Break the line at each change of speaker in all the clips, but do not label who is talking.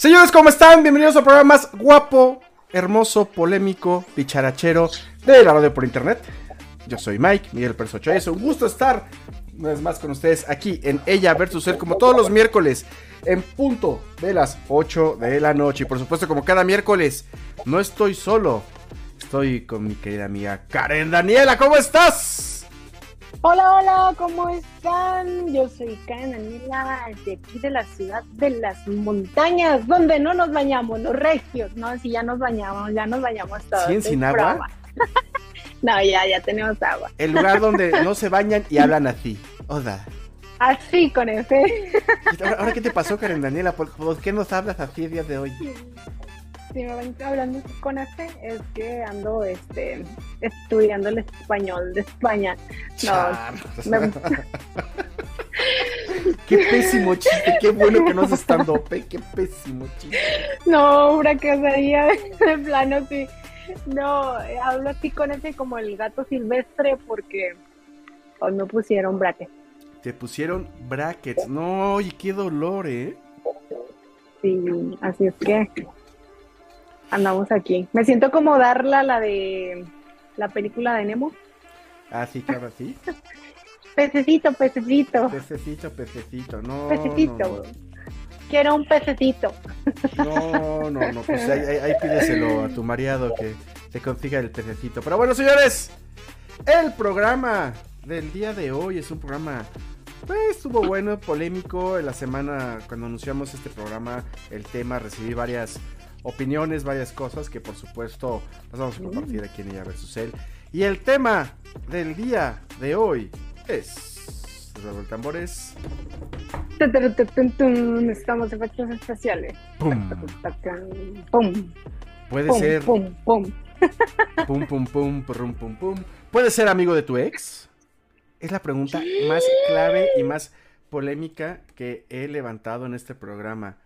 Señores, ¿cómo están? Bienvenidos al programa más guapo, hermoso, polémico, picharachero de la radio por internet. Yo soy Mike, Miguel Persocho. Es un gusto estar una vez más con ustedes aquí en Ella versus Él, como todos los miércoles, en punto de las 8 de la noche. Y por supuesto, como cada miércoles, no estoy solo. Estoy con mi querida amiga Karen Daniela. ¿Cómo estás?
Hola, hola, ¿cómo están? Yo soy Karen Daniela, de aquí de la ciudad de las montañas, donde no nos bañamos, los regios, ¿no? Si ya nos bañamos, ya nos bañamos todos.
¿Sí, sin agua?
no, ya, ya tenemos agua.
El lugar donde no se bañan y hablan así. Oda.
Así, con ese.
¿Ahora, qué te pasó, Karen Daniela? ¿Por, qué nos hablas así el día de hoy?
Si me van hablando con este, es que ando este, estudiando el español de España. No,
qué pésimo chiste, qué bueno que no se estando qué pésimo chiste.
No, fracasaría de plano, sí. No, hablo así con ese como el gato silvestre porque hoy me pusieron brackets.
Te pusieron brackets, no, y qué dolor, ¿eh?
Sí, así es que andamos aquí. Me siento como darla la de la película de Nemo.
Ah, sí, claro, sí.
pececito, pececito.
Pececito, pececito, no.
Pececito. Quiero un pececito.
No, no, no, pues ahí, pídeselo a tu mareado que te consiga el pececito. Pero bueno, señores, el programa del día de hoy es un programa pues estuvo bueno, polémico. En la semana, cuando anunciamos este programa, el tema, recibí varias opiniones, varias cosas que por supuesto las vamos a compartir aquí en ella versus él. Y el tema del día de hoy es... tambores.
Estamos efectos especiales.
Pum.
Pum.
Puede ser.
Pum, pum.
Pum, pum, pum, pum, pum, pum. ¿Puede ser amigo de tu ex? Es la pregunta más clave y más polémica que he levantado en este programa.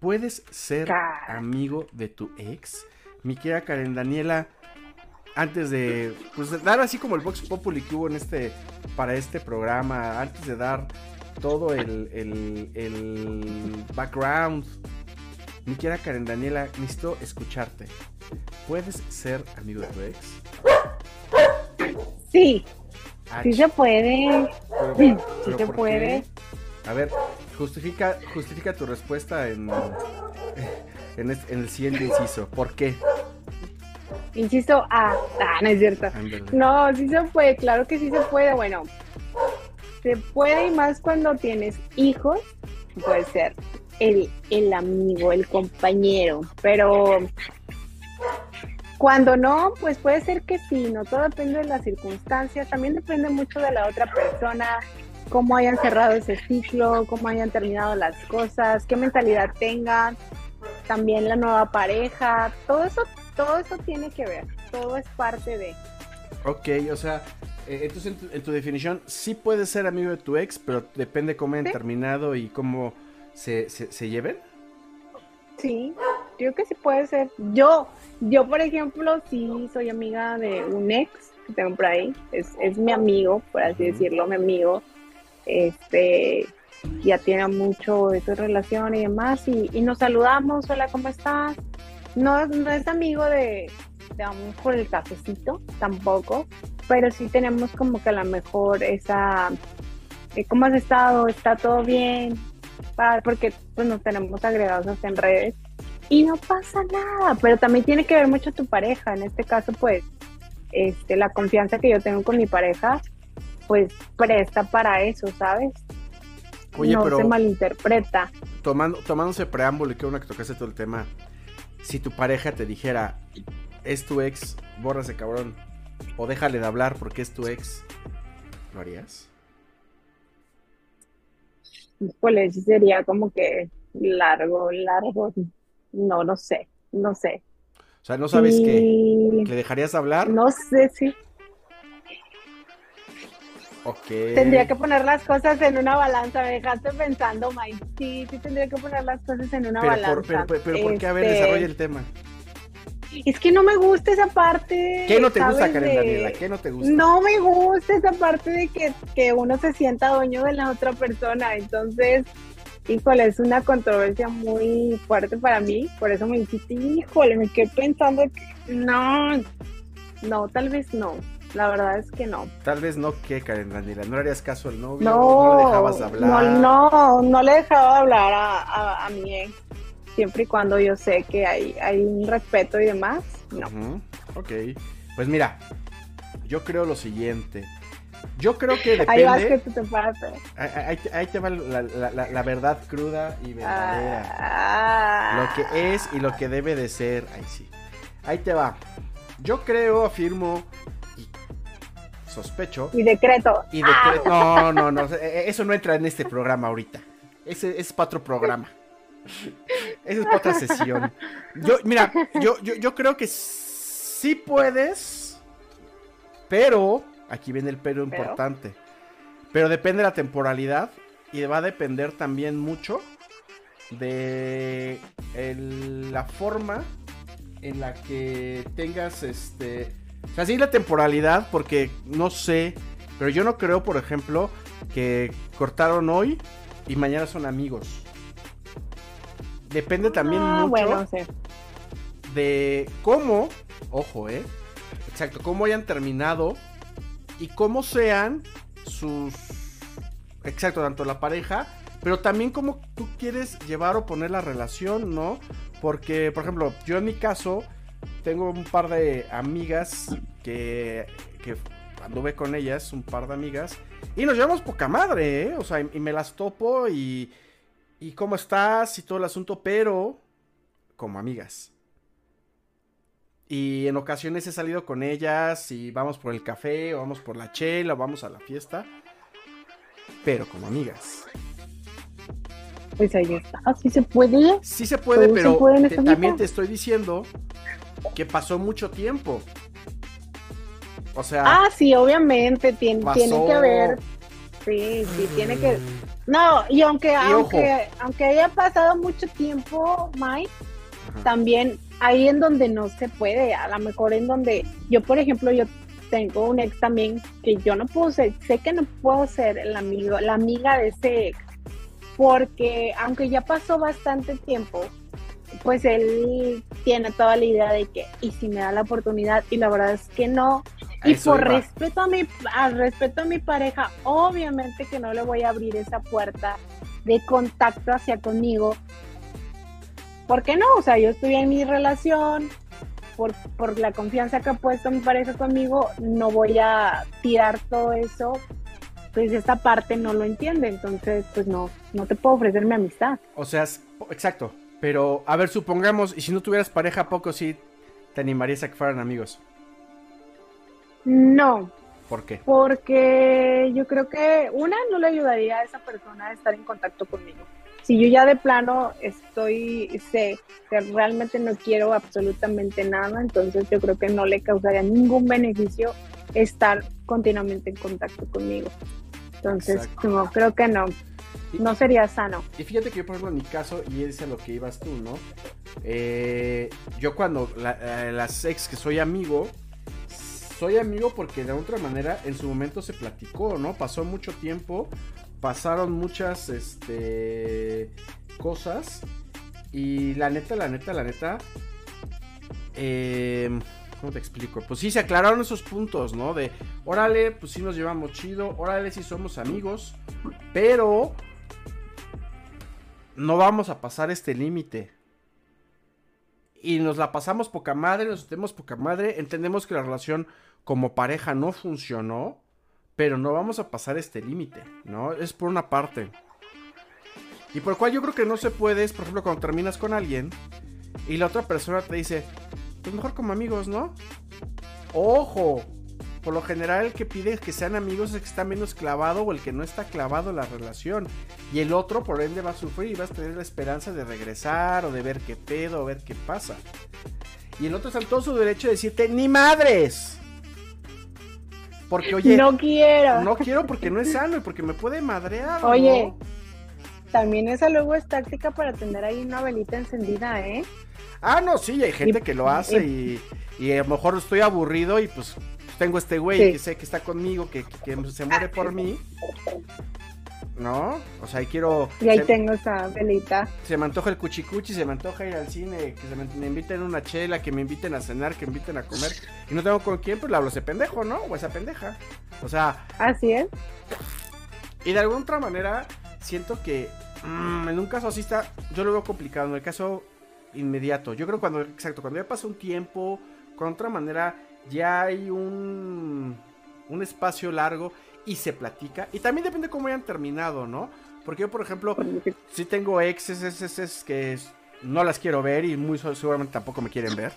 ¿Puedes ser amigo de tu ex? Mi querida Karen Daniela, antes de pues, dar así como el Vox Populi que hubo en este, para este programa, antes de dar todo el, el, background, mi querida Karen Daniela, necesito escucharte. ¿Puedes ser amigo de tu ex?
Sí, sí se puede. sí se puede.
A ver, justifica, justifica tu respuesta en, en, el siguiente inciso. ¿Por qué?
Inciso A. Ah, no es cierto. No, sí se puede, claro que sí se puede. Bueno, se puede y más cuando tienes hijos, puede ser el, el amigo, el compañero, pero cuando no, pues puede ser que sí, no todo depende de las circunstancias, también depende mucho de la otra persona, cómo hayan cerrado ese ciclo, cómo hayan terminado las cosas, qué mentalidad tengan, también la nueva pareja, todo eso, todo eso tiene que ver, todo es parte de.
Ok, o sea, eh, entonces en tu, definición sí puedes ser amigo de tu ex, pero depende cómo hayan terminado y cómo se, se, lleven.
Sí, creo que sí puede ser. Yo, yo por ejemplo, sí soy amiga de un ex que tengo por ahí, es, es mi amigo, por así decirlo, mi amigo este, ya tiene mucho esa relación y demás, y, nos saludamos, hola, ¿cómo estás? No, no es amigo de, vamos por el cafecito, tampoco, pero sí tenemos como que a lo mejor esa, eh, ¿cómo has estado? ¿Está todo bien? Porque pues nos tenemos agregados hasta en redes y no pasa nada, pero también tiene que ver mucho tu pareja, en este caso pues este, la confianza que yo tengo con mi pareja pues presta para eso, ¿sabes?
Oye,
no
pero
se malinterpreta.
Tomando, tomándose preámbulo y que una que tocaste todo el tema, si tu pareja te dijera, es tu ex, bórrase cabrón, o déjale de hablar porque es tu ex, ¿lo harías?
Pues sería como que largo, largo, no, no sé, no sé.
O sea, ¿no sabes qué? ¿Le dejarías hablar?
No sé Tendría que poner las cosas en una balanza. Me dejaste pensando, Mike. Sí, sí, tendría que poner las cosas en una balanza.
pero, pero, ¿por qué? A ver, este, desarrolla el tema.
Es que no me gusta esa parte.
¿Qué no te gusta, Karen Daniela? ¿Qué no te gusta?
No me gusta esa parte de que, que uno se sienta dueño de la otra persona. Entonces, híjole, es una controversia muy fuerte para mí, por eso me dijiste, híjole, me quedé pensando que no, no, tal vez no. La verdad es que no.
Tal vez no, ¿qué, Karen Ranira? ¿No le harías caso al novio? No, no le dejabas hablar.
No, no, no le dejaba hablar a, a, mi ex. Siempre y cuando yo sé que hay, hay un respeto y demás, no.
Ok, pues mira, yo creo lo siguiente. Yo creo que depende.
Ahí vas que tú te pases.
Ahí, te va la, verdad cruda y verdadera. Ah. Lo que es y lo que debe de ser. Ahí sí. Ahí te va. Yo creo, afirmo sospecho.
Y decreto.
Y decreto. No, no, no. E, e, eso no entra en este programa ahorita. Ese es para otro programa. Esa es para otra sesión. Yo, mira, yo, yo, yo creo que sí puedes, pero Aquí viene el pero, importante. Pero depende de la temporalidad y va a depender también mucho de la forma en la que tengas este... O sea, sí la temporalidad, porque no sé, pero yo no creo, por ejemplo, que cortaron hoy y mañana son amigos. Depende también ah, mucho de cómo, ojo, eh, exacto, cómo hayan terminado y cómo sean sus... Exacto, tanto la pareja, pero también cómo tú quieres llevar o poner la relación, ¿no? Porque, por ejemplo, yo en mi caso tengo un par de amigas que, que anduve con ellas, un par de amigas, y nos llevamos poca madre, ¿eh? O sea, y, me las topo y, y cómo estás y todo el asunto, pero como amigas. Y en ocasiones he salido con ellas y vamos por el café o vamos por la chela o vamos a la fiesta. Pero como amigas.
Pues ahí está. ¿Sí se puede?
Sí se puede, pero también te estoy diciendo que pasó mucho tiempo. O sea.
Ah, sí, obviamente. Tiene, tiene que haber. Sí, sí, tiene que. No, y aunque, aunque, aunque haya pasado mucho tiempo, Mike, también ahí en donde no se puede, a lo mejor en donde yo, por ejemplo, yo tengo un ex también que yo no puedo ser, sé que no puedo ser el amigo, la amiga de ese ex, porque aunque ya pasó bastante tiempo, pues él tiene toda la idea de que, y si me da la oportunidad, y la verdad es que no, y por respeto a mi, al respeto a mi pareja, obviamente que no le voy a abrir esa puerta de contacto hacia conmigo, ¿por qué no? O sea, yo estoy en mi relación, por, por la confianza que ha puesto mi pareja conmigo, no voy a tirar todo eso, pues esta parte no lo entiende, entonces pues no, no te puedo ofrecer mi amistad.
O sea, exacto, pero a ver, supongamos, y si no tuvieras pareja, ¿a poco sí te animarías a que fueran amigos?
No.
¿Por qué?
Porque yo creo que una no le ayudaría a esa persona a estar en contacto conmigo si yo ya de plano estoy, sé que realmente no quiero absolutamente nada, entonces yo creo que no le causaría ningún beneficio estar continuamente en contacto conmigo. Entonces, no, creo que no. No sería sano.
Y fíjate que yo, por ejemplo, en mi caso, y es a lo que ibas tú, ¿no? Eh, yo cuando eh, las ex que soy amigo, soy amigo porque de otra manera en su momento se platicó, ¿no? Pasó mucho tiempo pasaron muchas este, cosas. Y la neta, la neta, la neta. Eh, ¿Cómo te explico? Pues sí, se aclararon esos puntos, ¿no? De, órale, pues sí nos llevamos chido, órale, sí somos amigos, pero no vamos a pasar este límite. Y nos la pasamos poca madre, nos tenemos poca madre, entendemos que la relación como pareja no funcionó, pero no vamos a pasar este límite, ¿no? Es por una parte. Y por cual yo creo que no se puede es, por ejemplo, cuando terminas con alguien y la otra persona te dice, pues mejor como amigos, ¿no? Ojo, por lo general el que pide que sean amigos es el que está menos clavado o el que no está clavado en la relación. Y el otro por ende va a sufrir y va a tener la esperanza de regresar o de ver qué pedo o ver qué pasa. Y el otro está en todo su derecho de decirte, ni madres. Porque, oye.
No quiero.
No quiero porque no es sano y porque me puede madrear.
Oye, también esa luego es táctica para tener ahí una velita encendida, ¿eh?
Ah, no, sí, hay gente que lo hace y, y, a lo mejor estoy aburrido y pues tengo este güey que sé que está conmigo, que, se muere por mí. ¿no? O sea, ahí quiero...
Y ahí
se,
tengo esa velita.
se me antoja el cuchicuchi, se me antoja ir al cine, que se me, me inviten a una chela, que me inviten a cenar, que me inviten a comer. Y no tengo con quién, pues le hablo a ese pendejo, ¿no? O a esa pendeja. O sea,
Así es.
y de alguna otra manera, siento que mm, en un caso así está, yo lo veo complicado, en el caso inmediato. Yo creo cuando, exacto, cuando ya pasa un tiempo, con otra manera, ya hay un, un espacio largo y se platica. Y también depende cómo hayan terminado, ¿no? Porque yo, por ejemplo, sí tengo exes, exes, exes que no las quiero ver y muy seguramente tampoco me quieren ver.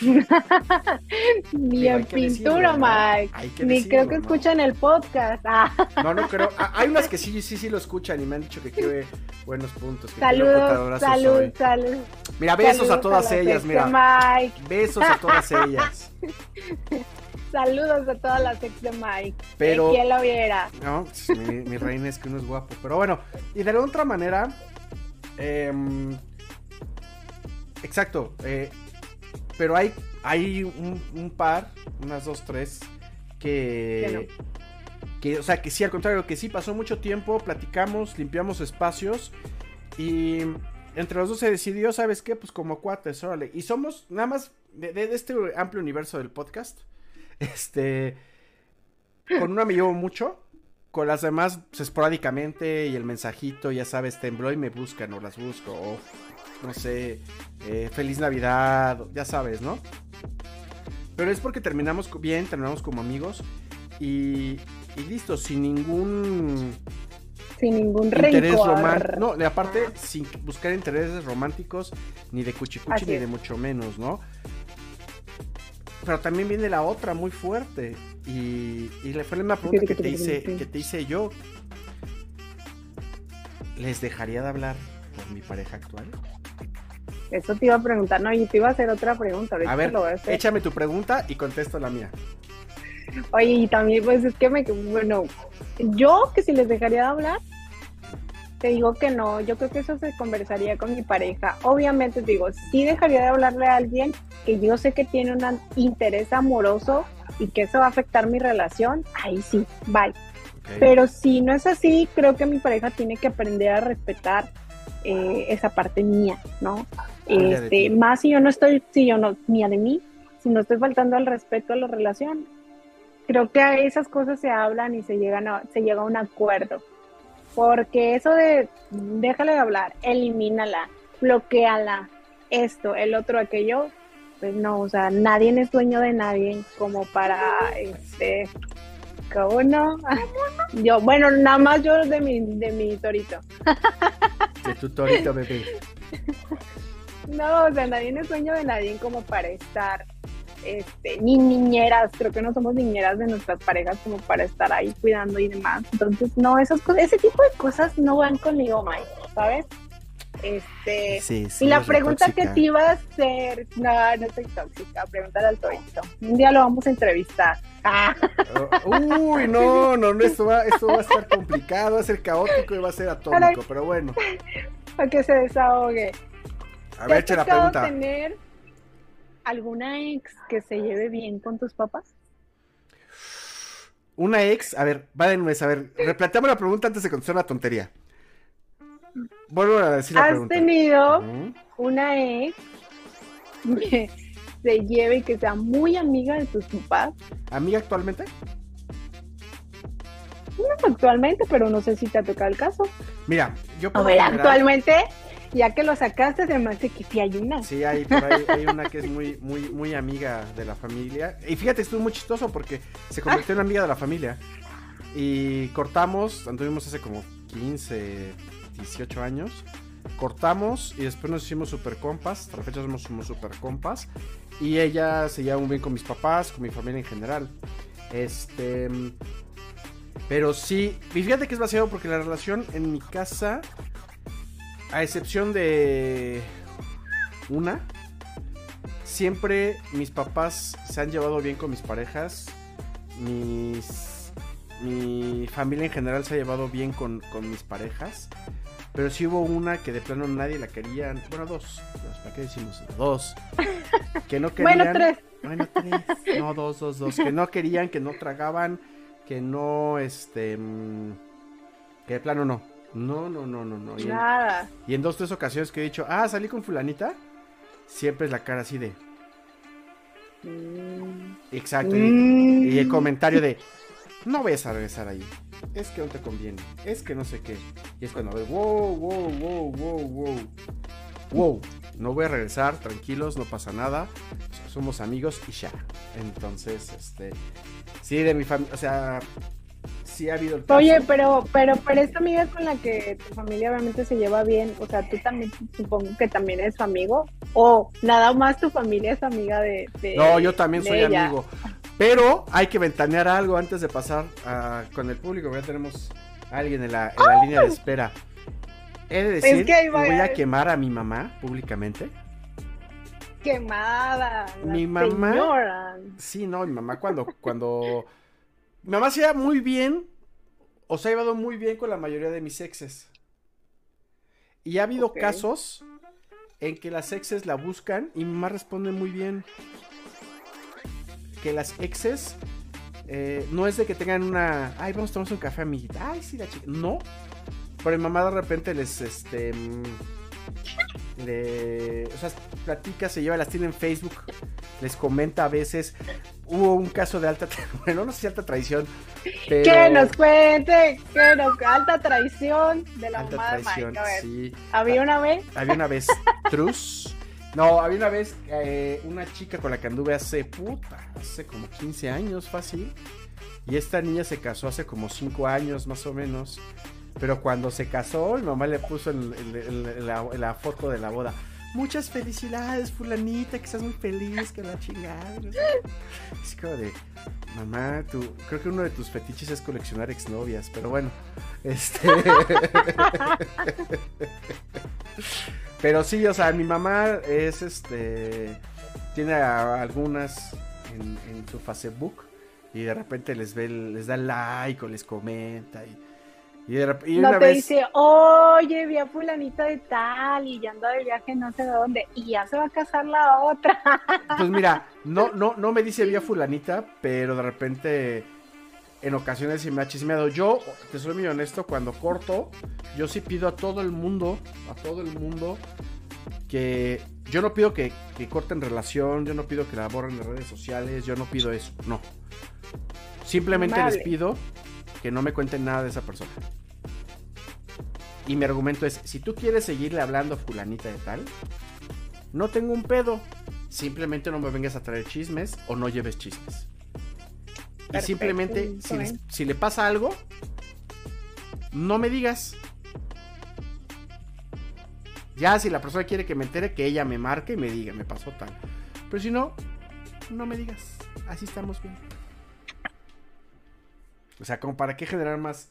Ni en pintura. Mike. Ni
decirlo,
creo que
¿no?
escuchan el podcast. Ah,
No, no creo. Ah, hay unas que sí, sí, sí lo escuchan y me han dicho que qué buenos puntos. Que locutorazo
salud, salud.
Mira, besos
Saludos
a todas
las
ellas, mira.
Mike.
Besos a todas ellas.
Saludos a todas las ex de Mike.
Pero-
¿Quién lo viera?
No, pues, mi, mi reina es que uno es guapo. Pero bueno, y de otra manera. em, exacto. eh, pero hay, hay un, un par, unas dos, tres, que. Que, o sea, que sí, al contrario, que sí pasó mucho tiempo, platicamos, limpiamos espacios. Y entre los dos se decidió, ¿sabes qué? Pues como cuates, órale. Y somos, nada más, de, de- de este amplio universo del podcast. Este. Con una me llevo mucho. Con las demás, pues, esporádicamente. Y el mensajito, ya sabes, tembló y me buscan o las busco. O, no sé, eh, feliz Navidad, ya sabes, ¿no? Pero es porque terminamos bien, terminamos como amigos. Y, y listo, sin ningún
Sin ningún
interés romántico. No, aparte, sin buscar intereses románticos, ni de cuchicuchi,
Así
ni
es.
de mucho menos, ¿no? Pero también viene la otra muy fuerte. Y, y le fue la misma pregunta que te hice, que te hice yo. ¿Les dejaría de hablar por mi pareja actual?
Eso te iba a preguntar, no, y te iba a hacer otra pregunta. Ahorita
A ver,
lo voy a hacer.
échame tu pregunta y contesto la mía.
Oye, y también, pues es que me, bueno, yo que si les dejaría de hablar, te digo que no, yo creo que eso se conversaría con mi pareja. Obviamente, te digo, sí dejaría de hablarle a alguien que yo sé que tiene un interés amoroso y que eso va a afectar mi relación, ahí sí, bye. Pero si no es así, creo que mi pareja tiene que aprender a respetar eh, esa parte mía, ¿no?
De
Este, más si yo no estoy, si yo no, mía de mí, si no estoy faltando al respeto a la relación. Creo que a esas cosas se hablan y se llegan a, se llega a un acuerdo. Porque eso de déjale de hablar, elimínala, bloqueala, esto, el otro, aquello, pues no, o sea, nadie es dueño de nadie como para este ¿Cómo no? Yo, bueno, nada más yo de mi, de mi torito.
De tu torito, bebé.
No, o sea, nadie es dueño de nadie como para estar, este, ni niñeras, creo que no somos niñeras de nuestras parejas como para estar ahí cuidando y demás. Entonces, no, esas cosas, ese tipo de cosas no van conmigo, Mike, ¿sabes? Este,
Sí, sí.
y la pregunta que te iba a hacer, no, no soy tóxica, pregúntale al torito. Un día lo vamos a entrevistar. Ah,
Uy, no, no, no, esto va, va a estar complicado, va a ser caótico y va a ser atómico, pero bueno.
para que se desahogue.
A
¿Te
ver,
ha
echa la pregunta.
tener alguna ex que se lleve bien con tus papás?
Una ex, a ver, va de nuez, a ver, replanteame la pregunta antes de contestar una tontería. Vuelvo a decir la
¿Has
pregunta.
tenido
Ujú.
una ex que se lleve y que sea muy amiga de tus papás?
¿Amiga actualmente?
No actualmente, pero no sé si te ha tocado el caso.
Mira, yo
A
por
ver,
general-
actualmente, ya que lo sacaste, se me hace que sí hay una.
Sí, hay por ahí hay una que es muy, muy, muy amiga de la familia. Y fíjate, estuvo muy chistoso porque se convirtió en amiga de la familia. Y cortamos, anduvimos hace como 15, 18 años. Cortamos y después nos hicimos super compas. Hasta la fecha somos, super compas. Y ella se lleva muy bien con mis papás, con mi familia en general. Este. Pero sí, fíjate que es vaciado porque la relación en mi casa, a excepción de una, siempre mis papás se han llevado bien con mis parejas. Mis, mi familia en general se ha llevado bien con, con mis parejas. Pero sí hubo una que de plano nadie la quería. Bueno, dos. dos, ¿Para qué decimos? Dos. Que no querían.
Bueno, tres.
Bueno, tres. No, dos, dos, dos. Que no querían, que no tragaban, que no, este... mm, Que de plano no. No, no, no, no, no. Y en,
Nada.
y en dos, tres ocasiones que he dicho, ah, salí con fulanita, siempre es la cara así de,
Mm.
exacto. y-
Mm.
Y el comentario de, no vayas a regresar ahí. Es que no te conviene. Es que no sé qué. Y es cuando ves, wow, wow, wow, wow, wow. Wow, no voy a regresar, tranquilos, no pasa nada. Somos amigos y ya. Entonces, este, sí, de mi familia, o sea, sí ha habido el caso.
Oye, pero, pero, pero esta amiga con la que tu familia obviamente se lleva bien, o sea, tú también supongo que también eres su amigo, o nada más tu familia es amiga de, de-
No, yo también
de
soy
ella?
amigo. Pero hay que ventanear algo antes de pasar con el público. Ya tenemos a alguien en la, en la línea de espera. He de decir
que
voy a quemar a mi mamá públicamente.
Quemada. la
Mi mamá-
señora.
Sí, no, mi mamá cuando, cuando... Mi mamá se muy bien, o se ha llevado muy bien con la mayoría de mis exes. Y ha habido casos en que las exes la buscan y mi mamá responde muy bien. Que las exes eh, no es de que tengan una... Ay, vamos a tomarnos un café, amiguita. Ay, sí, la chica. No. Pero mi mamá de repente les, este... mm, Le, o sea, platica, se lleva, las tiene en Facebook, les comenta a veces. Hubo un caso de alta, bueno, no sé si alta traición, pero
Que nos cuente, que nos alta traición de la
alta
mamá de
traición,
Mike. A ver,
sí.
había una vez.
Había una vez Trus. No, había una vez eh, una chica con la que anduve hace puta, hace como 15 años, fácil. Y esta niña se casó hace como 5 años más o menos. Pero cuando se casó, mi mamá le puso en la foto de la boda. Muchas felicidades, fulanita, que estás muy feliz, que la chingada. Es como de, mamá, tú, creo que uno de tus fetiches es coleccionar exnovias, pero bueno, este... Pero sí, o sea, mi mamá es este. Tiene algunas en, en su Facebook. Y de repente les ve, les da like o les comenta. Y, y, de y
No
una
te
vez.
dice, oye, vi a fulanita de tal y ya anda de viaje no sé dónde y ya se va a casar la otra.
Pues mira, no, no, no me dice vía fulanita, pero de repente. En ocasiones sí me ha chismeado. Yo, te soy muy honesto, cuando corto, yo sí pido a todo el mundo, a todo el mundo, que yo no pido que, que corten relación, yo no pido que la borren en redes sociales, yo no pido eso, no. Simplemente les pido que no me cuenten nada de esa persona. Y mi argumento es, si tú quieres seguirle hablando a fulanita de tal, no tengo un pedo. Simplemente no me vengas a traer chismes o no lleves chismes. Y simplemente, si,
bien.
si le pasa algo, no me digas. Ya si la persona quiere que me entere, que ella me marque y me diga, me pasó tal. Pero si no, no me digas. Así estamos bien. O sea, como para qué generar más,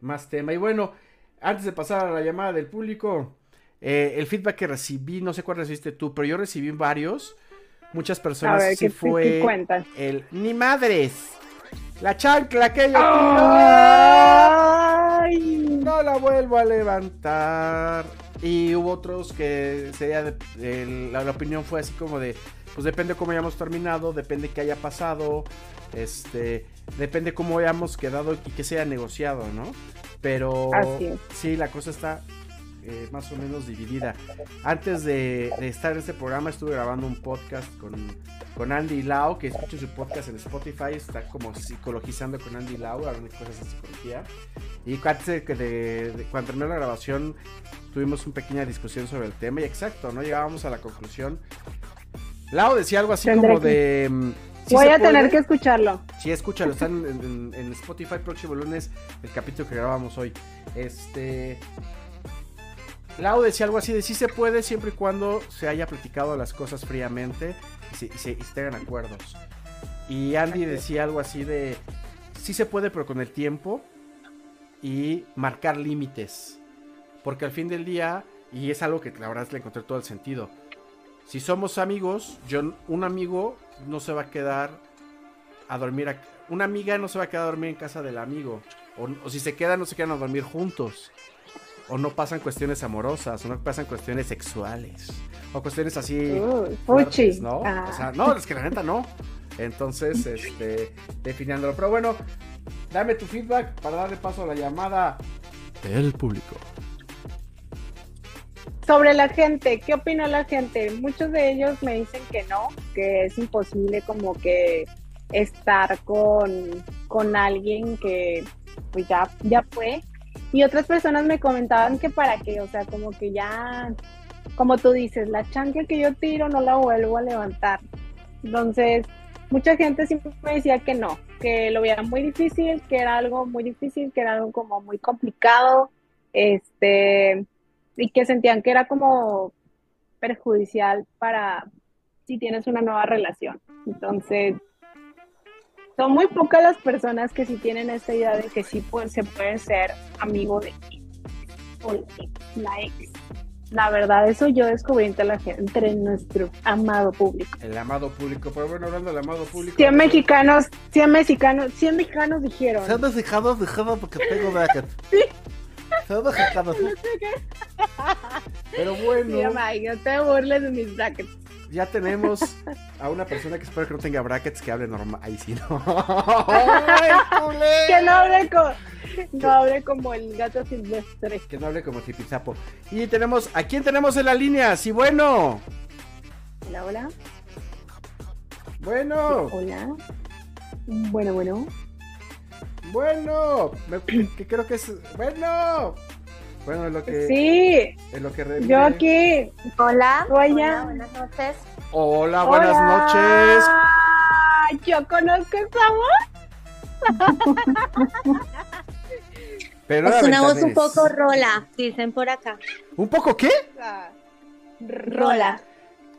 más tema. Y bueno, antes de pasar a la llamada del público, eh, el feedback que recibí, no sé cuál recibiste tú, pero yo recibí varios. Muchas personas
ver,
sí
¿qué,
fue el ni madres. La chancla que yo no la vuelvo a levantar. Y hubo otros que sería de- el- la, la opinión fue así como de, pues depende cómo hayamos terminado, depende qué haya pasado, este, depende cómo hayamos quedado y que se haya negociado, ¿no? Pero sí, la cosa está eh, más o menos dividida. Antes de, de estar en este programa estuve grabando un podcast con, con Andy Lau, que escucho su podcast en Spotify, está como psicologizando con Andy Lau, hablando de cosas de psicología. Y antes de, que de- de- cuando terminó la grabación tuvimos una pequeña discusión sobre el tema y exacto, ¿no? Llegábamos a la conclusión. Lau decía algo así como de... ¿sí
Voy a tener que escucharlo.
Sí, escúchalo, están en, en- en Spotify próximo lunes, el capítulo que grabamos hoy. Este. Lau decía algo así de sí se puede siempre y cuando se haya platicado las cosas fríamente y se, y se- y se tengan acuerdos. Y Andy decía algo así de sí se puede, pero con el tiempo y marcar límites. Porque al fin del día, y es algo que la verdad le encontré todo el sentido. Si somos amigos, yo un amigo no se va a quedar a dormir. a- una amiga no se va a quedar a dormir en casa del amigo. O, o si se quedan, no se quedan a dormir juntos. O no pasan cuestiones amorosas, o no pasan cuestiones sexuales. O cuestiones así. Fuertes. ¿no?
Ah.
O sea, no, es que la neta no. Entonces, este, definiéndolo. Pero bueno, dame tu feedback para darle paso a la llamada. del público.
Sobre la gente, ¿qué opina la gente? Muchos de ellos me dicen que no, que es imposible como que estar con, con alguien que pues ya, ya fue. Y otras personas me comentaban que para qué, o sea, como que ya, como tú dices, la chancla que yo tiro no la vuelvo a levantar. Entonces, mucha gente siempre me decía que no, que lo veía muy difícil, que era algo muy difícil, que era algo como muy complicado, este, y que sentían que era como perjudicial para si tienes una nueva relación. Entonces, son muy pocas las personas que sí tienen esta idea de que sí se puede ser amigo de la ex. La verdad, eso yo descubrí entre, la gente, entre nuestro amado público.
El amado público, pero bueno, hablando del amado público.
100 mexicanos, 100 mexicanos, 100 mexicanos dijeron.
100 mexicanos dijeron porque tengo bracket. Sí. 100 mexicanos. Pero bueno.
Sí, no te burles de mis brackets
ya tenemos a una persona que espero que no tenga brackets que hable normal. Ahí sí, no.
que no hable, como, no hable como el gato silvestre.
Que no hable como Tipizapo. Y tenemos, ¿a quién tenemos en la línea? Sí, bueno.
Hola, hola.
Bueno.
hola. Bueno, bueno.
Bueno. que creo que es. Bueno. Bueno, es lo que.
Sí.
Es lo que
Yo aquí.
Hola. Hola, buenas noches.
Hola, buenas noches.
Yo conozco esa voz.
Pero es una voz un poco rola, dicen por acá.
¿Un poco qué?
Rola.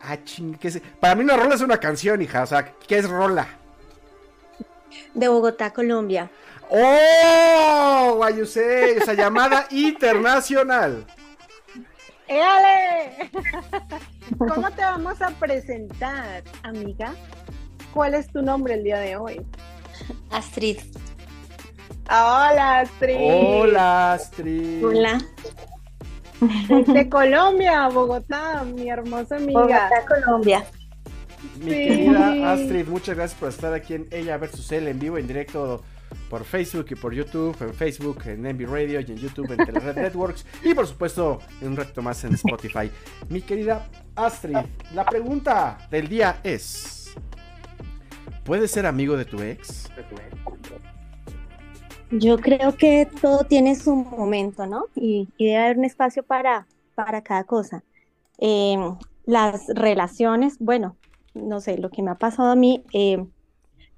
Ah, ching, ¿qué Para mí una rola es una canción, hija. O sea, ¿qué es rola?
De Bogotá, Colombia.
¡Oh! Guayusé, esa llamada internacional.
¡Éale! ¿Cómo te vamos a presentar, amiga? ¿Cuál es tu nombre el día de hoy?
Astrid.
Hola, Astrid.
Hola, Astrid.
Hola.
De Colombia, Bogotá, mi hermosa amiga.
Bogotá, Colombia.
Mi querida Astrid, muchas gracias por estar aquí en Ella versus Él en vivo, en directo por Facebook y por YouTube, en Facebook, en Envy Radio y en YouTube, en Telered Networks y por supuesto en un reto más en Spotify. Mi querida Astrid, la pregunta del día es, ¿puedes ser amigo de tu ex?
Yo creo que todo tiene su momento, ¿no? Y, debe haber un espacio para, para cada cosa. Em, las relaciones, bueno, no sé, lo que me ha pasado a mí, em,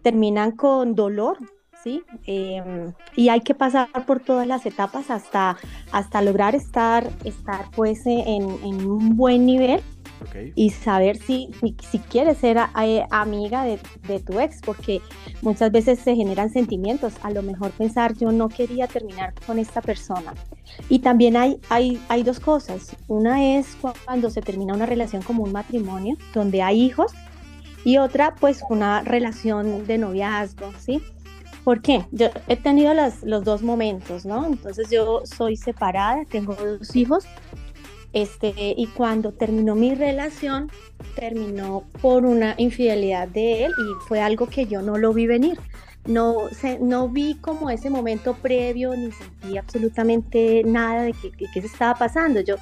terminan con dolor, ¿sí? Em, y hay que pasar por todas las etapas hasta, hasta lograr estar, estar pues en, un buen nivel y saber si, si, quieres ser eh, amiga de, tu ex, porque muchas veces se generan sentimientos, a lo mejor pensar yo no quería terminar con esta persona. Y también hay, hay, hay dos cosas, una es cuando se termina una relación como un matrimonio, donde hay hijos, y otra pues una relación de noviazgo, ¿sí? ¿Por qué? Yo he tenido los dos momentos, ¿no? Entonces yo soy separada, tengo dos hijos, este, y cuando terminó mi relación, terminó por una infidelidad de él y fue algo que yo no lo vi venir. No, no vi como ese momento previo, ni sentí absolutamente nada de qué se estaba pasando. Yo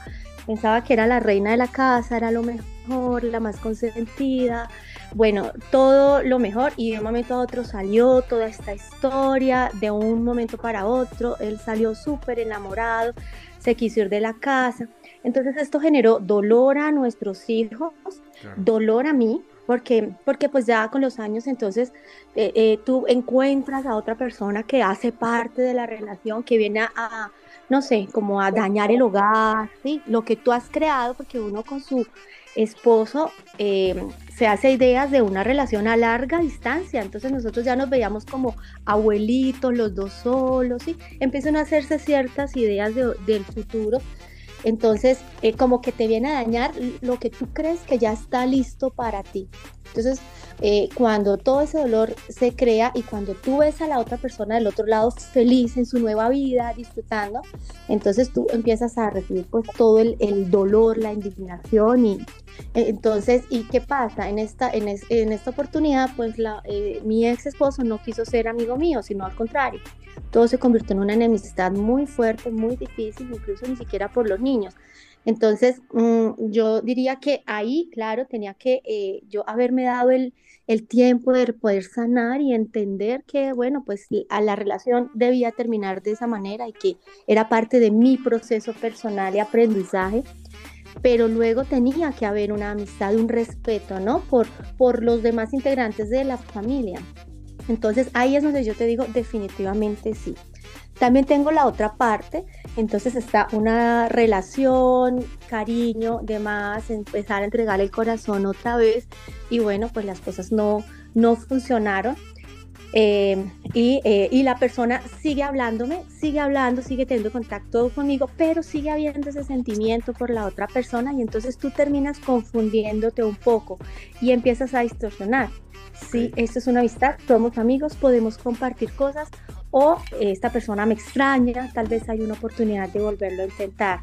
pensaba que era la reina de la casa, era lo mejor, la más consentida, bueno, todo lo mejor y de un momento a otro salió toda esta historia, de un momento para otro, él salió súper enamorado, se quiso ir de la casa. Entonces esto generó dolor a nuestros hijos, dolor a mí, porque, porque pues ya con los años entonces eh, eh, tú encuentras a otra persona que hace parte de la relación, que viene a, no sé, como a dañar el hogar, ¿sí? lo que tú has creado, porque uno con su esposo eh, se hace ideas de una relación a larga distancia. Entonces nosotros ya nos veíamos como abuelitos, los dos solos, ¿sí? Empiezan a hacerse ciertas ideas del futuro. Entonces, eh, como que te viene a dañar lo que tú crees que ya está listo para ti. Entonces, eh, cuando todo ese dolor se crea y cuando tú ves a la otra persona del otro lado feliz en su nueva vida, disfrutando, entonces tú empiezas a recibir pues todo el, dolor, la indignación y, E, entonces, ¿y qué pasa? En esta, en, en esta oportunidad, pues eh, mi ex esposo no quiso ser amigo mío, sino al contrario. Todo se convirtió en una enemistad muy fuerte, muy difícil, incluso ni siquiera por los niños. Entonces, mm, yo diría que ahí, claro, tenía que eh, yo haberme dado el, el, tiempo de poder sanar y entender que, bueno, pues a la relación debía terminar de esa manera y que era parte de mi proceso personal y aprendizaje. Pero luego tenía que haber una amistad, un respeto, ¿no? Por, por los demás integrantes de la familia. Entonces ahí es donde yo te digo definitivamente sí. También tengo la otra parte, entonces está una relación, cariño, demás, empezar a entregar el corazón otra vez y bueno, pues las cosas no, no funcionaron. Eh, y, eh, y, la persona sigue hablándome, sigue hablando, sigue teniendo contacto conmigo, pero sigue habiendo ese sentimiento por la otra persona y entonces tú terminas confundiéndote un poco y empiezas a distorsionar. Sí, esto es una amistad, somos amigos, podemos compartir cosas o esta persona me extraña, tal vez hay una oportunidad de volverlo a intentar.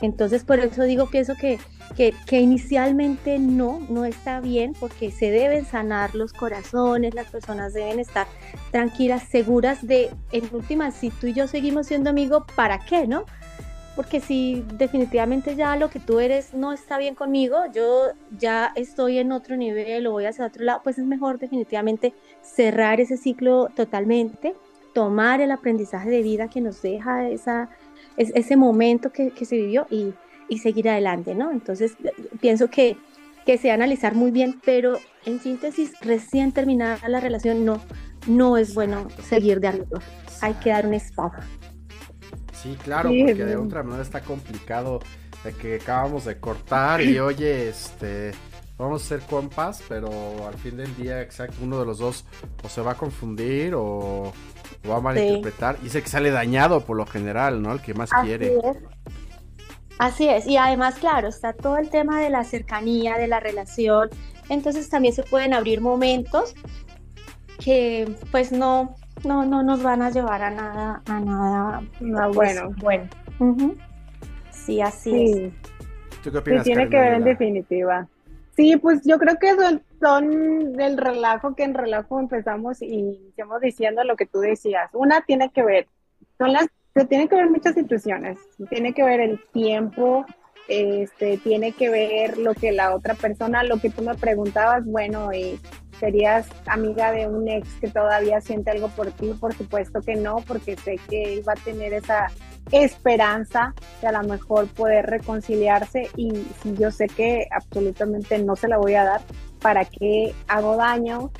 Entonces, por eso digo, pienso que, que, inicialmente no, no está bien, porque se deben sanar los corazones, las personas deben estar tranquilas, seguras de, en última, si tú y yo seguimos siendo amigos, ¿para qué, no? Porque si definitivamente ya lo que tú eres no está bien conmigo, yo ya estoy en otro nivel o voy hacia otro lado, pues es mejor definitivamente cerrar ese ciclo totalmente tomar el aprendizaje de vida que nos deja esa, ese momento que, se vivió y, seguir adelante, ¿no? Entonces, pienso que, que se analizar muy bien, pero en síntesis, recién terminada la relación, no, no es bueno seguir de algo. Hay que dar un espacio.
Sí, claro, porque de otra manera está complicado de que acabamos de cortar y oye, este, vamos a ser compas, pero al fin del día, exacto, uno de los dos o se va a confundir o, va a malinterpretar. Y sé que sale dañado por lo general, ¿no? El que más quiere.
Así es, y además, claro, está todo el tema de la cercanía, de la relación, entonces también se pueden abrir momentos que pues no, no, no nos van a llevar a nada, a nada
no, pues, bueno.
bueno. Sí, así es.
¿Tú qué opinas, tiene que ver en definitiva. Sí, pues yo creo que son, son del relajo que en relajo empezamos y iniciamos diciendo lo que tú decías. Una tiene que ver, son las, se tiene que ver muchas situaciones, tiene que ver el tiempo, este, tiene que ver lo que la otra persona, lo que tú me preguntabas, bueno, y serías amiga de un ex que todavía siente algo por ti, por supuesto que no, porque sé que iba a tener esa esperanza de a lo mejor poder reconciliarse y si yo sé que absolutamente no se la voy a dar, ¿para qué hago daño?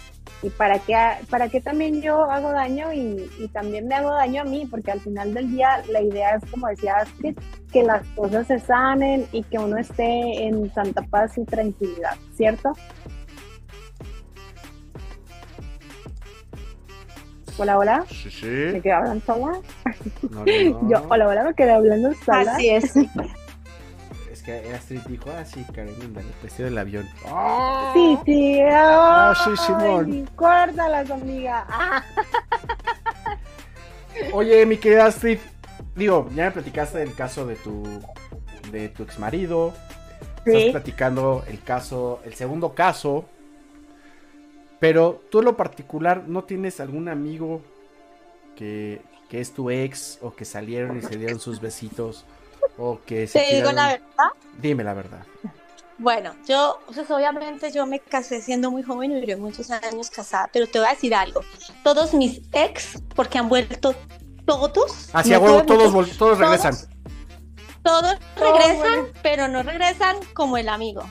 Y para qué, para qué también yo hago daño y, también me hago daño a mí, porque al final del día la idea es, como decía Astrid, que las cosas se sanen y que uno esté en santa paz y tranquilidad, ¿cierto? Hola, hola. Sí, sí. ¿Me quedé hablando sola? No, no, Yo, hola, hola, me quedé hablando sola.
Así es.
que Astrid dijo, ah, sí, Karen, dale, pues del avión.
¡Oh! Sí, sí. ah, sí, Simón. Córtalas, amiga.
Oye, mi querida Astrid, digo, ya me platicaste del caso de tu, de tu ex marido. Sí. Estás platicando el caso, el segundo caso pero tú en lo particular, ¿no tienes algún amigo que, es tu ex o que salieron y se dieron sus besitos? O que se
¿Te digo la verdad?
Dime la verdad.
Bueno, yo, pues obviamente yo me casé siendo muy joven y duré muchos años casada, pero te voy a decir algo. Todos mis ex, porque han vuelto todos.
Hacia huevo, todos, todos regresan.
Todos, regresan, pero no regresan como el amigo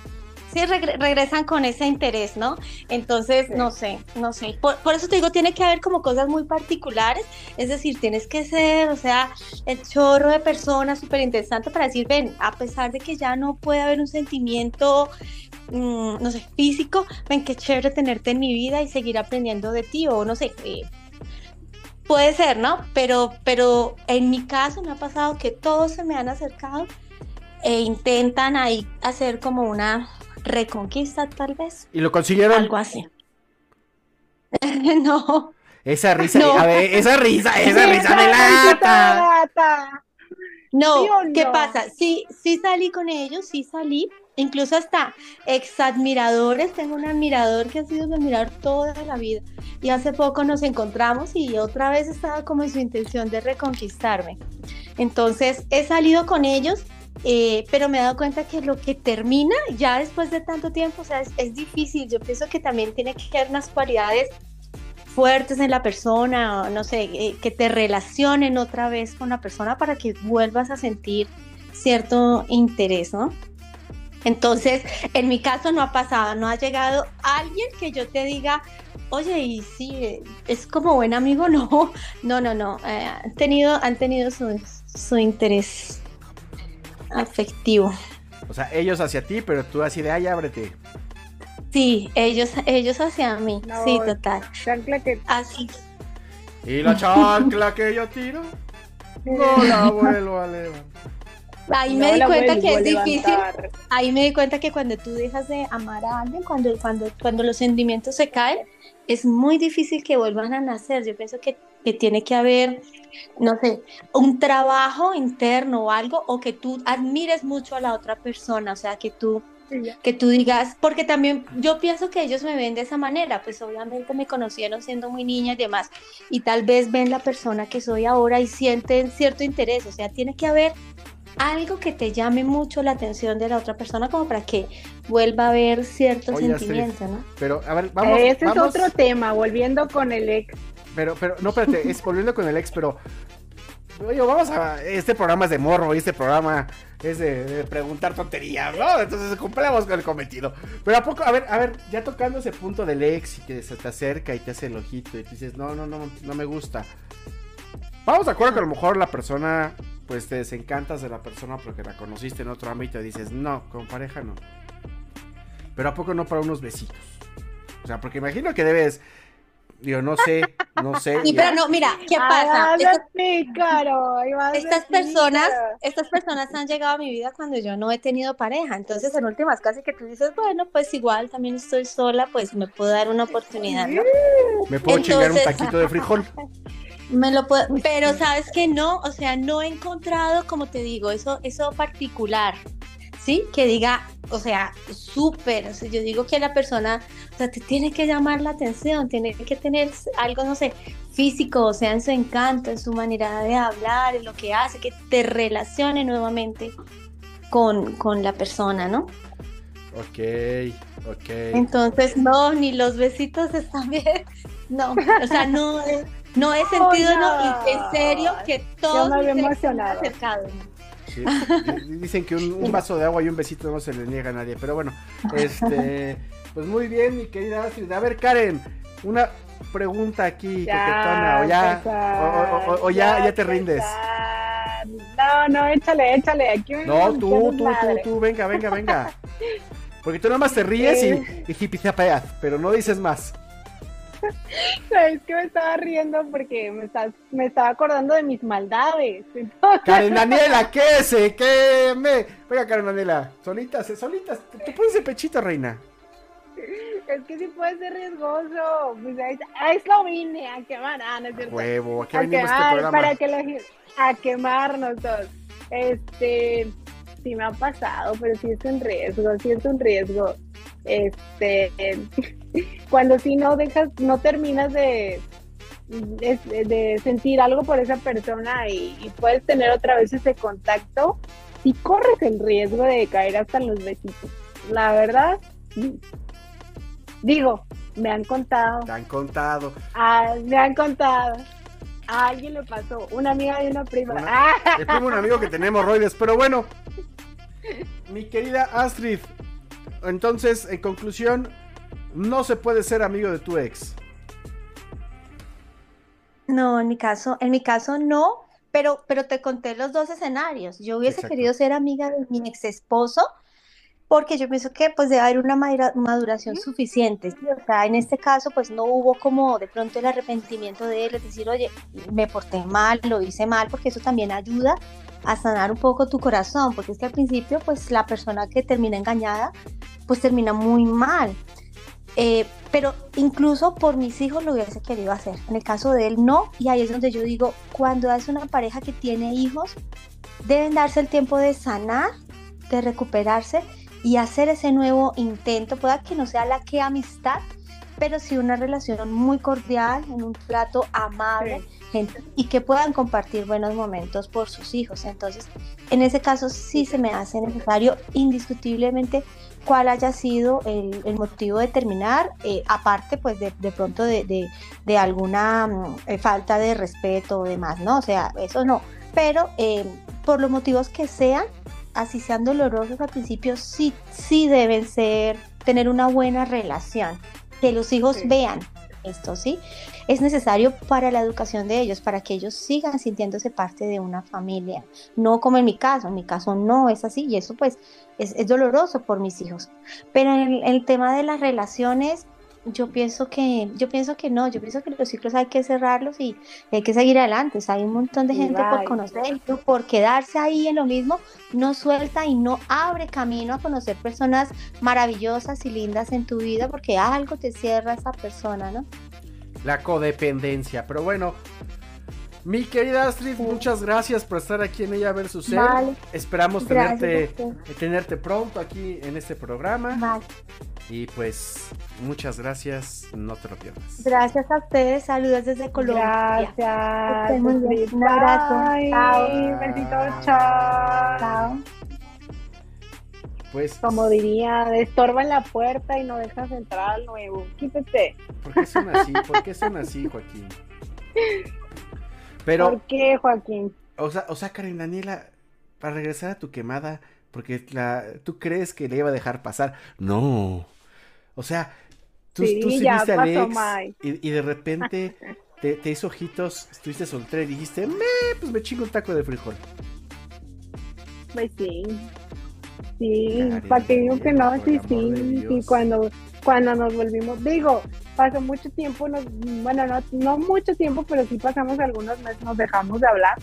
sí regresan con ese interés, ¿no? Entonces, no sé, no sé. Por, eso te digo, tiene que haber como cosas muy particulares, es decir, tienes que ser, o sea, el chorro de personas súper interesante para decir, ven, a pesar de que ya no puede haber un sentimiento, mm, no sé, físico, ven, qué chévere tenerte en mi vida y seguir aprendiendo de ti, o no sé. Eh, puede ser, ¿no? Pero, pero en mi caso me ha pasado que todos se me han acercado e intentan ahí hacer como una reconquista tal vez.
¿Y lo consiguieron?
Algo así. no.
Esa risa, a ver, esa risa, esa risa de lata.
No, ¿qué pasa? Sí, sí salí con ellos, sí salí, incluso hasta exadmiradores. Tengo un admirador que ha sido mi admirador toda la vida. Y hace poco nos encontramos y otra vez estaba como en su intención de reconquistarme. Entonces he salido con ellos, eh, pero me he dado cuenta que lo que termina ya después de tanto tiempo, o sea, es, es difícil. Yo pienso que también tiene que haber unas cualidades fuertes en la persona, no sé, eh, que te relacionen otra vez con la persona para que vuelvas a sentir cierto interés, ¿no? Entonces, en mi caso no ha pasado, no ha llegado alguien que yo te diga, oye, y sí, eh, es como buen amigo, no, no, no, no, han tenido, han tenido su, su interés afectivo.
O sea, ellos hacia ti, pero tú así de, ay, ábrete.
Sí, ellos, ellos hacia mí,
No,
sí, total.
Chancla que
Así.
Y la chancla que yo tiro, no la vuelvo a levantar.
Ahí
no
me di cuenta que es difícil. Ahí me di cuenta que cuando tú dejas de amar a alguien, cuando, cuando, cuando los sentimientos se caen, es muy difícil que vuelvan a nacer. Yo pienso que, que tiene que haber, no sé, un trabajo interno o algo, o que tú admires mucho a la otra persona, o sea, que tú que tú digas, porque también yo pienso que ellos me ven de esa manera, pues obviamente me conocieron siendo muy niña y demás, y tal vez ven la persona que soy ahora y sienten cierto interés, o sea, tiene que haber algo que te llame mucho la atención de la otra persona como para que vuelva a haber cierto
Oye,
sentimiento, ¿no?
Pero, a ver, vamos.
Ese
vamos,
es otro tema, volviendo con el ex.
Pero, pero, no, espérate, es volviendo con el ex, pero. Oye, vamos a. Este programa es de morro, y este programa es de, preguntar tonterías, ¿no? Entonces cumplamos con el cometido. Pero a poco, a ver, a ver, ya tocando ese punto del ex y que se te acerca y te hace el ojito y te dices, no, no, no, no me gusta. Vamos de acuerdo que a lo mejor la persona, pues te desencantas de la persona porque la conociste en otro ámbito y dices, no, con pareja no. Pero a poco no para unos besitos. O sea, porque imagino que debes. Digo, no sé, no sé.
Sí, pero no, mira, ¿qué pasa?
Ah, pícaro, de
Estas personas,
pícaro.
estas personas han llegado a mi vida cuando yo no he tenido pareja. Entonces, en últimas casi que tú dices, bueno, pues igual también estoy sola, pues me puedo dar una oportunidad, ¿no?
Me puedo chingar un
entonces-
taquito de frijol.
Me lo puedo, pero sabes que no, o sea, no he encontrado, como te digo, eso, eso particular, ¿sí? Que diga, o sea, súper, o sea, yo digo que la persona, o sea, te tiene que llamar la atención, tiene que tener algo, no sé, físico, o sea, en su encanto, en su manera de hablar, en lo que hace, que te relacione nuevamente con, con la persona, ¿no?
Ok, ok.
Entonces, no, ni los besitos están bien, no, o sea, no, no he sentido, no, y en serio, que todos
me había
mis ex se han
emocionado.
acercado, ¿no?
Sí, di- Dicen que un, un vaso de agua y un besito no se le niega a nadie. Pero bueno, este. Pues muy bien, mi querida Astrid. A ver, Karen, una pregunta aquí, coquetona. O ya, o, o- o ya, ya te rindes.
No, no, échale, échale. Aquí
No, tú, tú, tú,
madre.
tú, venga, venga, venga. Porque tú nada más te ríes
Eh.
y, y hipizapeas, pero no dices más.
Es que me estaba riendo porque me, estás, me estaba acordando de mis maldades.
Karen Daniela, ¿qué se queme? Venga, Karen Daniela, solitas, solitas, te, te pones el pechito, reina.
Es que sí puede ser riesgoso. Pues a, eso- a eso vine, a quemar. Ah, no es cierto.
Huevo, ¿a qué
a
venimos este programa?
para que la a quemarnos todos. Este, sí me ha pasado, pero sí es un riesgo, sí es un riesgo. Este, cuando sí no dejas, no terminas de, de, de sentir algo por esa persona y, y puedes tener otra vez ese contacto, sí corres el riesgo de caer hasta los besitos. La verdad, digo, me han contado.
Te han contado.
Ah, me han contado. A alguien le pasó. Una amiga de una prima.
Una-
Ah,
El primo un amigo que tenemos roides, pero bueno. Mi querida Astrid, entonces, en conclusión, no se puede ser amigo de tu ex.
No, en mi caso, en mi caso no, pero, pero te conté los dos escenarios. Yo hubiese
Exacto.
querido ser amiga de mi ex esposo porque yo pienso que pues debe haber una madura- maduración suficiente. ¿sí? O sea, en este caso pues no hubo como de pronto el arrepentimiento de él, es decir, oye, me porté mal, lo hice mal, porque eso también ayuda a sanar un poco tu corazón, porque es que al principio pues la persona que termina engañada pues termina muy mal. Eh, pero incluso por mis hijos lo hubiese querido hacer. En el caso de él, no. Y ahí es donde yo digo, cuando es una pareja que tiene hijos, deben darse el tiempo de sanar, de recuperarse y hacer ese nuevo intento, pueda que no sea la que amistad, pero sí una relación muy cordial, en un plato amable, gente, y que puedan compartir buenos momentos por sus hijos. Entonces, en ese caso sí se me hace necesario indiscutiblemente cuál haya sido el, motivo de terminar, eh, aparte pues de, pronto de, alguna mm, eh, falta de respeto o demás, ¿no? O sea, eso no, pero eh, por los motivos que sean, así sean dolorosos al principio, sí, sí deben ser, tener una buena relación, que los hijos vean esto, ¿sí? Es necesario para la educación de ellos, para que ellos sigan sintiéndose parte de una familia, no como en mi caso, en mi caso no es así y eso pues es, doloroso por mis hijos. Pero en el, tema de las relaciones, yo pienso que, yo pienso que no, yo pienso que los ciclos hay que cerrarlos y hay que seguir adelante. hay un montón de gente por conocer, por quedarse ahí en lo mismo, no suelta y no abre camino a conocer personas maravillosas y lindas en tu vida porque algo te cierra esa persona, ¿no?
La codependencia, pero bueno, mi querida Astrid, muchas gracias por estar aquí en Ella versus Él. Esperamos tenerte, tenerte pronto aquí en este programa. Y pues muchas gracias, no te lo pierdas.
Gracias a ustedes, saludos desde Colombia.
Gracias. Un abrazo. Chao. Besitos, chao. Chao.
Pues,
Como diría, estorba en la puerta y no dejas entrar al nuevo. Quítate.
¿Por qué son así? ¿Por qué son así, Joaquín?
¿Por qué, Joaquín?
O sea, o sea, Karen Daniela, para regresar a tu quemada, porque la, tú crees que le iba a dejar pasar. No. O sea, tú, sí, tú a Alex y, de repente te, te, hizo ojitos, estuviste soltera y dijiste, me, pues me chingo un taco de frijol.
Pues sí. Sí, para que digo que no, sí, sí. Y cuando, cuando nos volvimos, digo, pasó mucho tiempo, nos, bueno, no, no mucho tiempo, pero sí pasamos algunos meses, nos dejamos de hablar,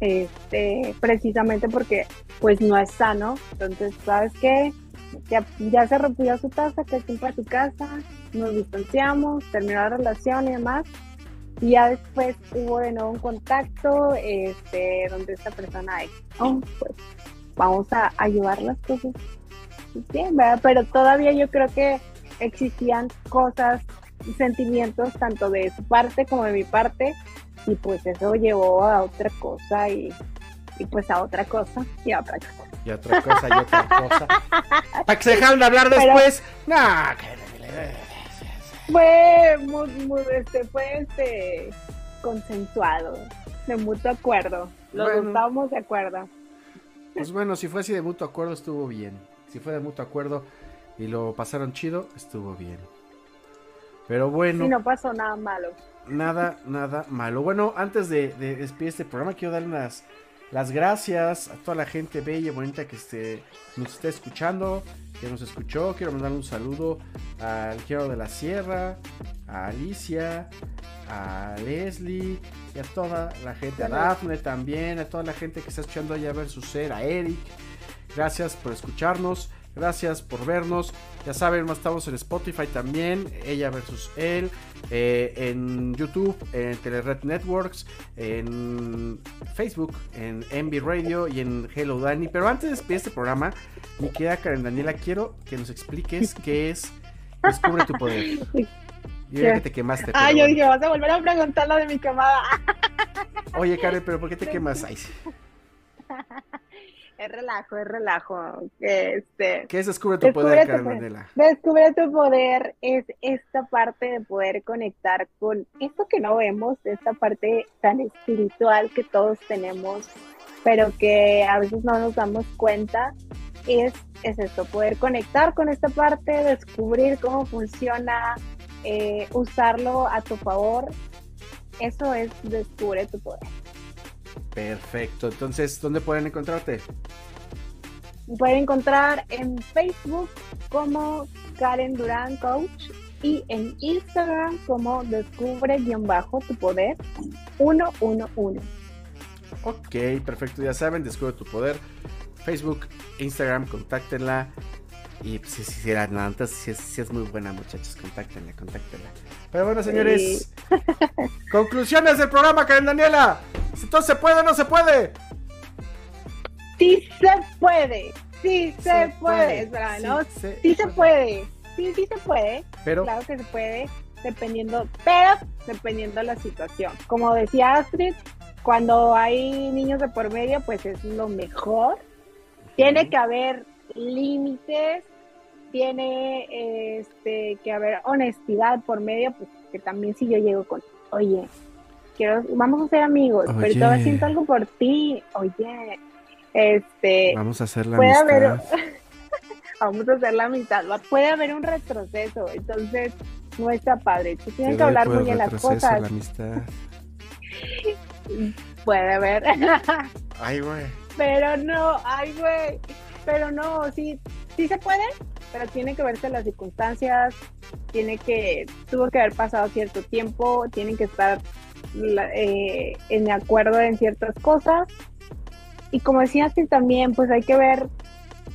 este, precisamente porque pues no es sano, entonces, ¿sabes qué? Ya, ya se rompió su taza, que es para su casa, nos distanciamos, terminó la relación y demás, y ya después hubo de nuevo un contacto, este, donde esta persona, oh, pues vamos a ayudar las cosas bien, ¿verdad? Pero todavía yo creo que existían cosas, sentimientos tanto de su parte como de mi parte y pues eso llevó a otra cosa y, pues a otra cosa y a otra cosa.
Y otra cosa y otra cosa. Para que se dejaron de hablar después. No,
fue muy, muy, este, fue este consensuado, de mutuo acuerdo. Los bueno, de acuerdo.
Pues bueno, si fue así de mutuo acuerdo, estuvo bien. Si fue de mutuo acuerdo, y lo pasaron chido, estuvo bien. Pero bueno.
Y no pasó nada malo.
Nada, nada malo. Bueno, antes de, despedir este programa, quiero dar unas las gracias a toda la gente bella y bonita que este, nos está escuchando, que nos escuchó. Quiero mandar un saludo al Quiero de la Sierra, a Alicia, a Leslie y a toda la gente, a Daphne también, a toda la gente que está escuchando allá ver su ser, a Eric. Gracias por escucharnos. Gracias por vernos. Ya saben, estamos en Spotify también. Ella versus él. Eh, en YouTube, en Telered Networks. En Facebook, en Envy Radio y en Hello Dani. Pero antes de despedir este programa, mi querida Karen Daniela, quiero que nos expliques qué es Descubre tu poder. Yo que te quemaste.
Ah, yo dije, vas a volver a preguntar lo de mi quemada.
Oye, Karen, pero ¿por qué te quemas? Ay,
es relajo, es relajo. Este,
¿Qué es Descubre tu Poder, Karen
Descubre tu Poder es esta parte de poder conectar con esto que no vemos, esta parte tan espiritual que todos tenemos, pero que a veces no nos damos cuenta. Es, es esto, poder conectar con esta parte, descubrir cómo funciona, eh, usarlo a tu favor. Eso es Descubre tu Poder.
Perfecto. Entonces, ¿dónde pueden encontrarte?
pueden encontrar en Facebook como Karen Durán Coach y en Instagram como Descubre-tu poder 111.
Ok, perfecto. Ya saben, Descubre tu poder. Facebook, Instagram, contáctenla. Y pues, si, si, antes, si, es, si es muy buena, muchachos, contáctenla, contáctenla. Pero bueno, señores, conclusiones del programa, Karen Daniela. ¿Entonces se puede o no se puede?
Sí se puede. sí se, puede, espera, ¿no? Sí, se, puede. Sí, sí se puede.
Pero.
Claro que se puede, dependiendo, pero dependiendo de la situación. Como decía Astrid, cuando hay niños de por medio, pues es lo mejor. Tiene que haber límites, tiene este, que haber honestidad por medio, pues que también si yo llego con, oye, quiero, vamos a ser amigos, pero todavía siento algo por ti, oye, este,
vamos a hacer la puede Haber,
vamos a hacer la amistad, puede haber un retroceso, entonces no está padre, tú tienes que hablar muy bien las cosas. La amistad. Puede haber.
Ay, güey.
Pero no, ay, güey. Pero no, sí, sí se puede, pero tiene que verse las circunstancias, tiene que, tuvo que haber pasado cierto tiempo, tienen que estar eh, en acuerdo en ciertas cosas. Y como decías también, pues hay que ver,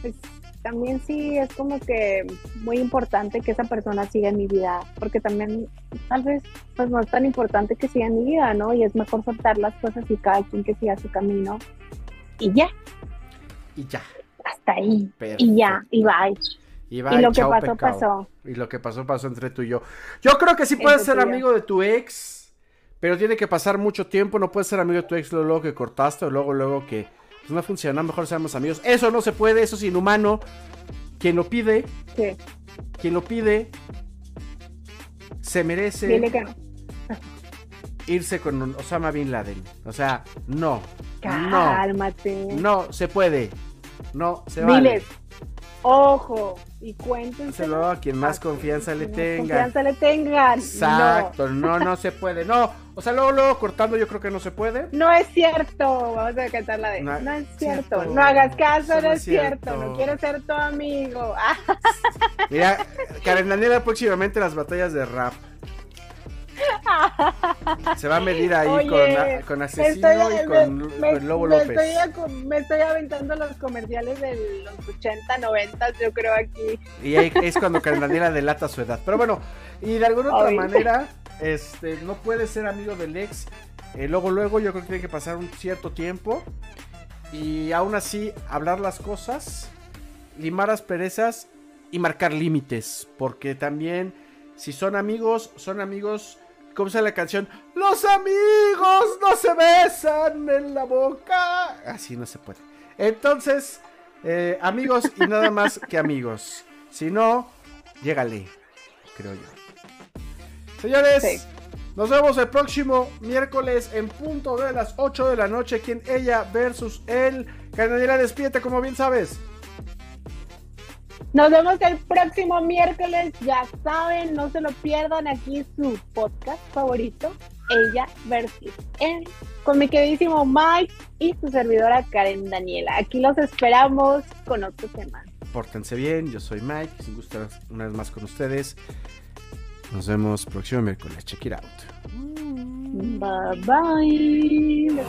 pues, también sí es como que muy importante que esa persona siga en mi vida, porque también tal vez pues no es tan importante que siga en mi vida, ¿no? Y es mejor soltar las cosas y cada quien que siga su camino. Y ya.
Y ya.
Hasta ahí. Y ya, y bye. Y, lo que pasó, pasó.
Y lo que pasó, pasó entre tú y yo. Yo creo que sí puedes ser amigo de tu ex, pero tiene que pasar mucho tiempo. No puedes ser amigo de tu ex luego, que cortaste o luego, luego que pues, no funciona. Mejor seamos amigos. Eso no se puede, eso es inhumano. Quien lo pide,
sí.
quien lo pide, se merece irse con Osama Bin Laden. O sea, no.
Cálmate.
No, no se puede. No se vale.
Ojo, y cuéntense.
a quien más confianza le tenga.
Confianza le tengan.
Exacto, no. no, se puede. No, o sea, luego, luego cortando yo creo que no se puede.
No es cierto. Vamos a cantar la de. No, es cierto. No hagas caso, no, es cierto. No quiero ser tu amigo.
Mira, Karen Daniela próximamente las batallas de rap. Se va a medir ahí con, con, Asesino y con, Lobo López.
me estoy aventando los comerciales de los 80, 90, yo creo aquí.
Y ahí es cuando Daniela delata su edad. Pero bueno, y de alguna otra manera, este, no puede ser amigo del ex. Eh, luego, luego, yo creo que tiene que pasar un cierto tiempo. Y aún así, hablar las cosas, limar las perezas y marcar límites. Porque también, si son amigos, son amigos ¿Cómo sale la canción? Los amigos no se besan en la boca. Así no se puede. Entonces, eh, amigos y nada más que amigos. Si no, llégale, creo yo. Señores, nos vemos el próximo miércoles en punto de las 8 de la noche. Quien ella versus él. Canadera despídete, como bien sabes.
Nos vemos el próximo miércoles, ya saben, no se lo pierdan aquí su podcast favorito, Ella versus él, con mi queridísimo Mike y su servidora Karen Daniela. Aquí los esperamos con otro tema.
Pórtense bien, yo soy Mike, sin gusto una vez más con ustedes. Nos vemos próximo miércoles, check it out.
Bye bye.